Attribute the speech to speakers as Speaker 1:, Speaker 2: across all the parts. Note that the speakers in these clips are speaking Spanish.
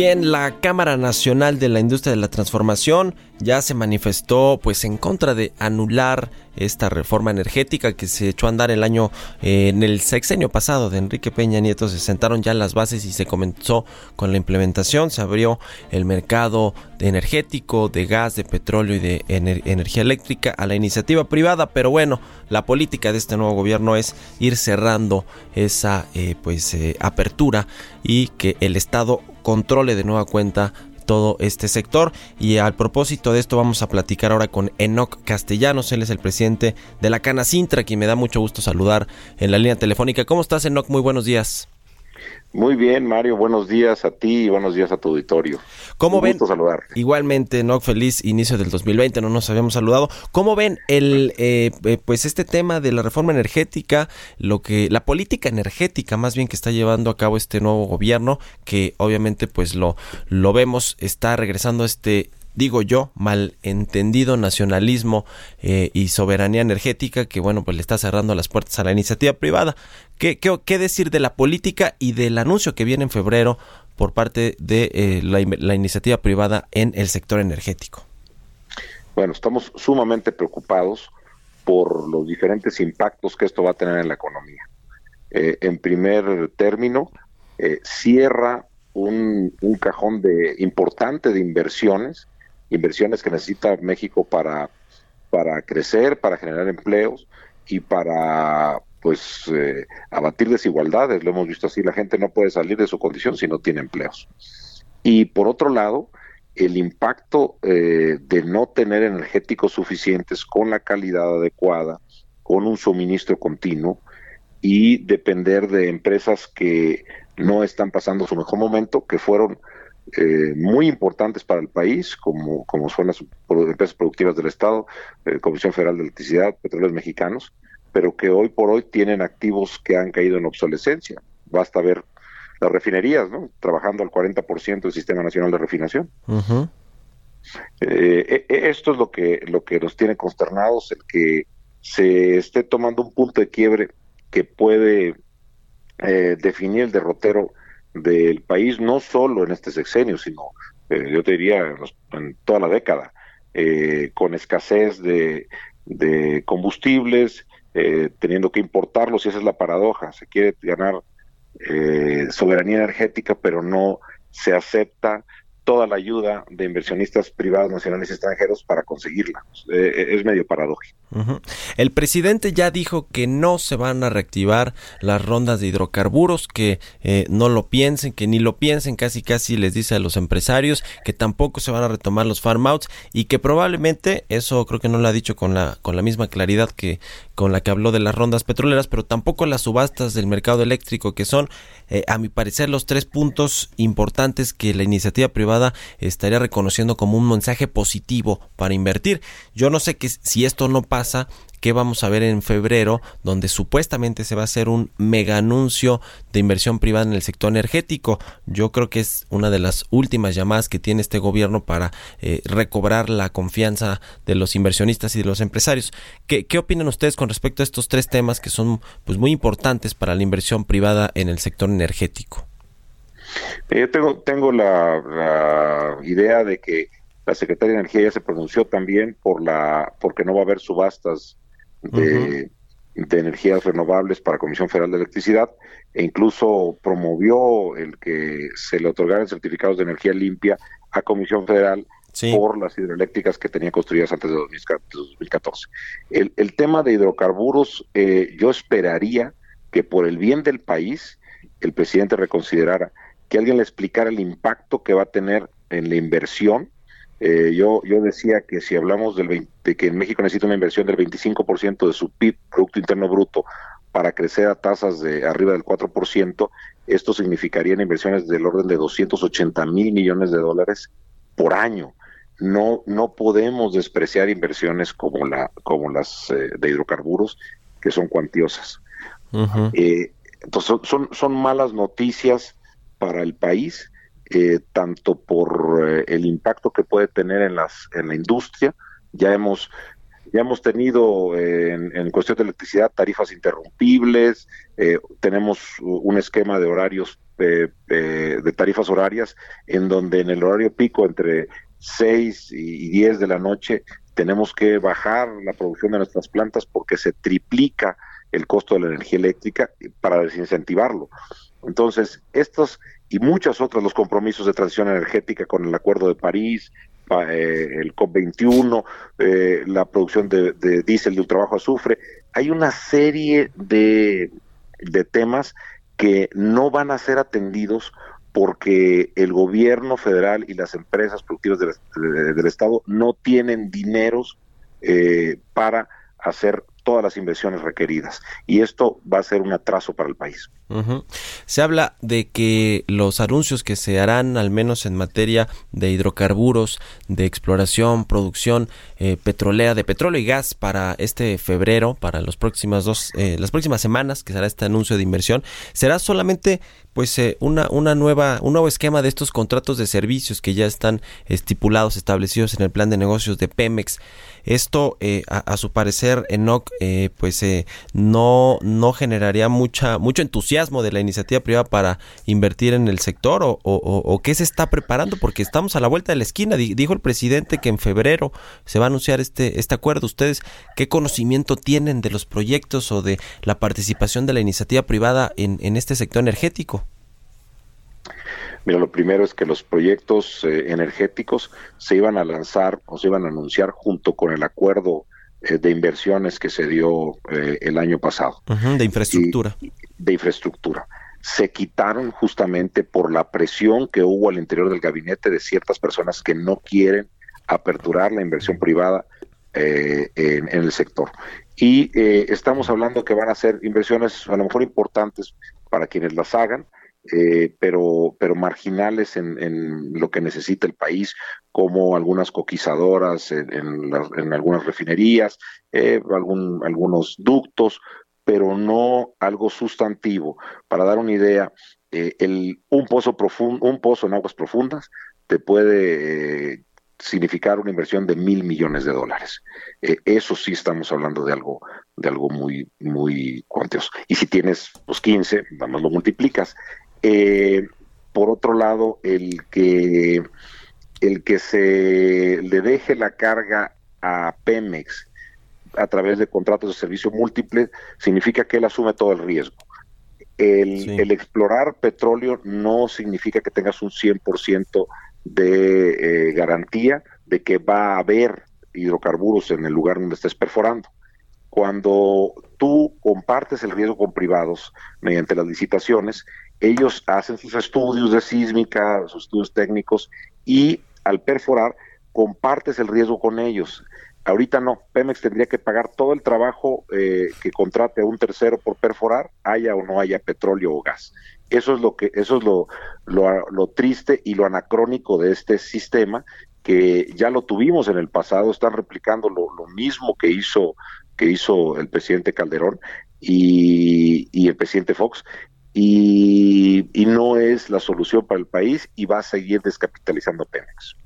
Speaker 1: Bien, la Cámara Nacional de la Industria de la Transformación ya se manifestó pues en contra de anular esta reforma energética que se echó a andar el año eh, en el sexenio pasado de Enrique Peña Nieto. Se sentaron ya las bases y se comenzó con la implementación. Se abrió el mercado energético de gas de petróleo y de energía eléctrica a la iniciativa privada. Pero bueno la política de este nuevo gobierno es ir cerrando esa eh, pues eh, apertura y que el estado controle de nueva cuenta todo este sector. Y al propósito de esto vamos a platicar ahora con Enoc Castellanos, él es el presidente de la Cana Sintra, quien me da mucho gusto saludar en la línea telefónica. ¿Cómo estás Enoc? Muy buenos días.
Speaker 2: Muy bien, Mario. Buenos días a ti y buenos días a tu auditorio.
Speaker 1: ¿Cómo ven? Igualmente, no feliz inicio del 2020. No nos habíamos saludado. ¿Cómo ven el, eh, eh, pues este tema de la reforma energética, lo que la política energética, más bien que está llevando a cabo este nuevo gobierno, que obviamente, pues lo lo vemos está regresando a este digo yo, malentendido nacionalismo eh, y soberanía energética que, bueno, pues le está cerrando las puertas a la iniciativa privada. ¿Qué, qué, decir de la política y del anuncio que viene en febrero por parte de eh, la, la iniciativa privada en el sector energético?
Speaker 2: Bueno, estamos sumamente preocupados por los diferentes impactos que esto va a tener en la economía. Eh, en primer término, cierra un, un, cajón de importante de inversiones inversiones que necesita México para, para crecer, para generar empleos y para pues eh, abatir desigualdades. Lo hemos visto así, la gente no puede salir de su condición si no tiene empleos. Y por otro lado, el impacto eh, de no tener energéticos suficientes con la calidad adecuada, con un suministro continuo y depender de empresas que no están pasando su mejor momento, que fueron eh, muy importantes para el país, como, como son las empresas productivas del Estado, eh, Comisión Federal de Electricidad, Petróleos Mexicanos, pero que hoy por hoy tienen activos que han caído en obsolescencia. Basta ver las refinerías, ¿no? Trabajando al 40% del Sistema Nacional de Refinación. Eh, esto es lo que, lo que nos tiene consternados, el que se esté tomando un punto de quiebre que puede definir el derrotero del país, no solo en este sexenio, sino eh, yo te diría en, toda la década, eh, con escasez de, combustibles, eh, teniendo que importarlos, y esa es la paradoja, se quiere ganar soberanía energética, pero no se acepta toda la ayuda de inversionistas privados, nacionales y extranjeros para conseguirla. Eh, eh, es medio paradójico.
Speaker 1: El presidente ya dijo que no se van a reactivar las rondas de hidrocarburos, que eh, no lo piensen, que ni lo piensen, casi casi les dice a los empresarios que tampoco se van a retomar los farm outs y que probablemente, eso creo que no lo ha dicho con la, con la misma claridad que con la que habló de las rondas petroleras, pero tampoco las subastas del mercado eléctrico, que son, a mi parecer, los tres puntos importantes que la iniciativa privada estaría reconociendo como un mensaje positivo para invertir. Yo no sé que si esto no pasa, ¿qué vamos a ver en febrero, donde supuestamente se va a hacer un mega anuncio de inversión privada en el sector energético. Yo creo que es una de las últimas llamadas que tiene este gobierno para eh, recobrar la confianza de los inversionistas y de los empresarios. ¿Qué, ¿Qué, opinan ustedes con respecto a estos tres temas que son pues muy importantes para la inversión privada en el sector energético?
Speaker 2: Yo tengo, tengo la, idea de que la Secretaría de Energía ya se pronunció también por la porque no va a haber subastas de, energías renovables para Comisión Federal de Electricidad e incluso promovió el que se le otorgaran certificados de energía limpia a Comisión Federal por las hidroeléctricas que tenía construidas antes de 2014. El, el tema de hidrocarburos, eh, yo esperaría que por el bien del país el presidente reconsiderara que alguien le explicara el impacto que va a tener en la inversión Eh, yo, yo decía que si hablamos del de que en México necesita una inversión del 25% de su PIB, Producto Interno Bruto, para crecer a tasas de arriba del 4%, esto significaría inversiones del orden de 280 mil millones de dólares por año. No, no podemos despreciar inversiones como, la, como las eh, de hidrocarburos, que son cuantiosas. Eh, entonces, son, son malas noticias para el país eh, tanto por eh, el impacto que puede tener en las en la industria. Ya hemos ya hemos tenido eh, en, cuestión de electricidad tarifas interrumpibles, tenemos un esquema de horarios de tarifas horarias en donde en el horario pico entre 6 y 10 de la noche tenemos que bajar la producción de nuestras plantas porque se triplica el costo de la energía eléctrica para desincentivarlo. Entonces, estos y muchas otras, los compromisos de transición energética con el Acuerdo de París, eh, el COP21, eh, la producción de, diésel de ultrabajo azufre. Hay una serie de, de temas que no van a ser atendidos porque el gobierno federal y las empresas productivas del, Estado no tienen dineros eh, para hacer todas las inversiones requeridas. Y esto va a ser un atraso para el país.
Speaker 1: Se habla de que los anuncios que se harán, al menos en materia de hidrocarburos, de exploración, producción eh, petrolera, de petróleo y gas para este febrero, para los próximas dos, eh, las próximas semanas, que será este anuncio de inversión, será solamente pues eh, una, una nueva, un nuevo esquema de estos contratos de servicios que ya están estipulados, establecidos en el plan de negocios de Pemex. Esto, a, su parecer, Enoch, pues no, no generaría mucha, mucho entusiasmo de la iniciativa privada para invertir en el sector o, qué se está preparando? Porque estamos a la vuelta de la esquina. Dijo el presidente que en febrero se va a anunciar este, este acuerdo. ¿Ustedes qué conocimiento tienen de los proyectos o de la participación de la iniciativa privada en, este sector energético?
Speaker 2: Mira, lo primero es que los proyectos eh, energéticos se iban a lanzar o se iban a anunciar junto con el acuerdo de inversiones que se dio eh, el año pasado.
Speaker 1: de infraestructura.
Speaker 2: de infraestructura. Se quitaron justamente por la presión que hubo al interior del gabinete de ciertas personas que no quieren aperturar la inversión privada eh, en, el sector. Y estamos hablando que van a ser inversiones a lo mejor importantes para quienes las hagan, eh, pero, pero marginales en, lo que necesita el país, como algunas coquizadoras en, algunas refinerías, eh, algún, algunos ductos, pero no algo sustantivo. Para dar una idea, eh, el, un, pozo profundo, un pozo en aguas profundas te puede significar una inversión de mil millones de dólares. eso sí estamos hablando de algo, de algo muy, muy cuantioso. Y si tienes los 15, vamos, lo multiplicas. Eh, por otro lado, el que, el que se le deje la carga a Pemex a través de contratos de servicio múltiples significa que él asume todo el riesgo. El, explorar petróleo no significa que tengas un 100% de eh, garantía de que va a haber hidrocarburos en el lugar donde estés perforando. Cuando tú compartes el riesgo con privados mediante las licitaciones, ellos hacen sus estudios de sísmica, sus estudios técnicos y al perforar compartes el riesgo con ellos. Ahorita no, Pemex tendría que pagar todo el trabajo eh, que contrate a un tercero por perforar, haya o no haya petróleo o gas. Eso es lo que, eso es lo, lo, triste y lo anacrónico de este sistema que ya lo tuvimos en el pasado, están replicando lo, lo mismo que hizo que hizo el presidente Calderón y, y, el presidente Fox y, no es la solución para el país y va a seguir descapitalizando Pemex.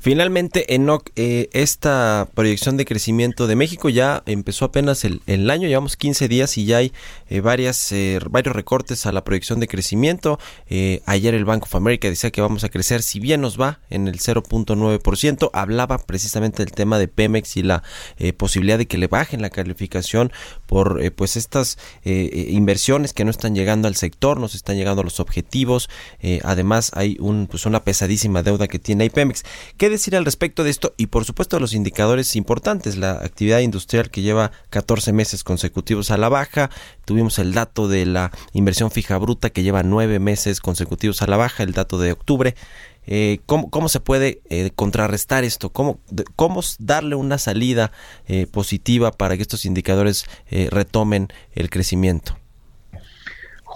Speaker 1: Finalmente, Enoch, eh, esta proyección de crecimiento de México ya empezó apenas el, año, llevamos 15 días y ya hay eh, varias, eh, varios recortes a la proyección de crecimiento. ayer el Banco of America decía que vamos a crecer, si bien nos va en el 0.9%, hablaba precisamente del tema de Pemex y la posibilidad de que le bajen la calificación por pues estas inversiones que no están llegando al sector, nos están llegando los objetivos, eh, además hay un, pues una pesadísima deuda que tiene IPEMEX. ¿Qué decir al respecto de esto? Y por supuesto los indicadores importantes, la actividad industrial que lleva 14 meses consecutivos a la baja, tuvimos el dato de la inversión fija bruta que lleva 9 meses consecutivos a la baja, el dato de octubre. eh, ¿cómo, se puede eh, contrarrestar esto? ¿Cómo, ¿Cómo darle una salida positiva para que estos indicadores retomen el crecimiento?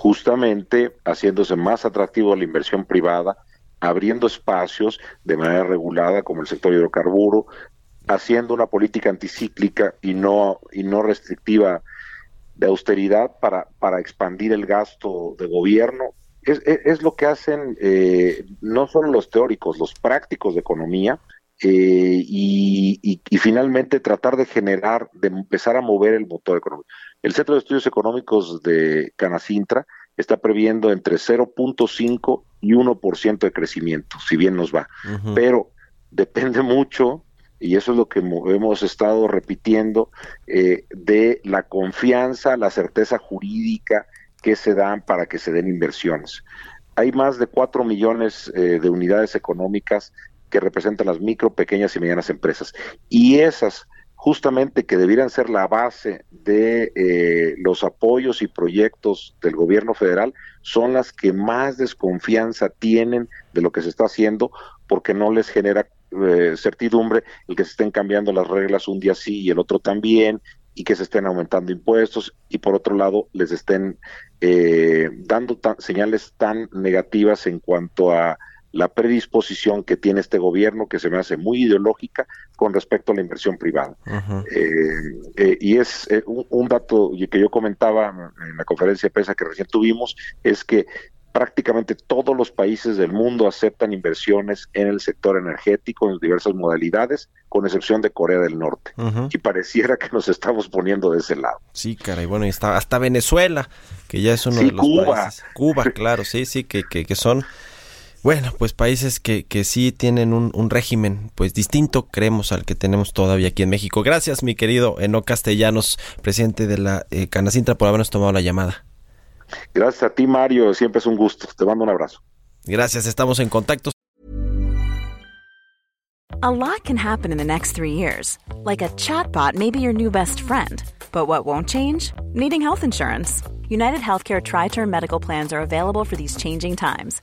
Speaker 2: Justamente haciéndose más atractivo la inversión privada, abriendo espacios de manera regulada como el sector hidrocarburo, haciendo una política anticíclica y no, y no restrictiva de austeridad para, para expandir el gasto de gobierno. Es, es, lo que hacen eh, no solo los teóricos, los prácticos de economía, eh, y, y, finalmente tratar de generar, de empezar a mover el motor económico. El Centro de Estudios Económicos de Canacintra está previendo entre 0.5 y 1% de crecimiento, si bien nos va. Pero depende mucho y eso es lo que hemos estado repitiendo, eh, de la confianza, la certeza jurídica que se dan para que se den inversiones. Hay más de 4 millones eh, de unidades económicas que representan las micro, pequeñas y medianas empresas. Y esas, justamente que debieran ser la base de eh, los apoyos y proyectos del gobierno federal, son las que más desconfianza tienen de lo que se está haciendo porque no les genera eh, certidumbre el que se estén cambiando las reglas un día sí y el otro también y que se estén aumentando impuestos y por otro lado les estén eh, dando señales tan negativas en cuanto a la predisposición que tiene este gobierno que se me hace muy ideológica con respecto a la inversión privada. Eh, y es un, un, dato que yo comentaba en la conferencia de prensa que recién tuvimos, es que prácticamente todos los países del mundo aceptan inversiones en el sector energético en diversas modalidades, con excepción de Corea del Norte. Y pareciera que nos estamos poniendo de ese lado.
Speaker 1: Sí, caray, bueno, y está hasta Venezuela, que ya es uno de los
Speaker 2: Cuba.
Speaker 1: países. Cuba, claro, sí, sí, que, que, son... Bueno, pues países que, que sí tienen un, régimen pues distinto, creemos, al que tenemos todavía aquí en México. Gracias, mi querido Eno Castellanos, presidente de la eh, Canacintra, por habernos tomado la llamada.
Speaker 2: Gracias a ti, Mario. Siempre es un gusto. Te mando un abrazo.
Speaker 1: Gracias. Estamos en contacto.
Speaker 3: A lot can happen in the next three years. Like a chatbot may be your new best friend. But what won't change? Needing health insurance. United Healthcare Tri Term Medical Plans are available for these changing times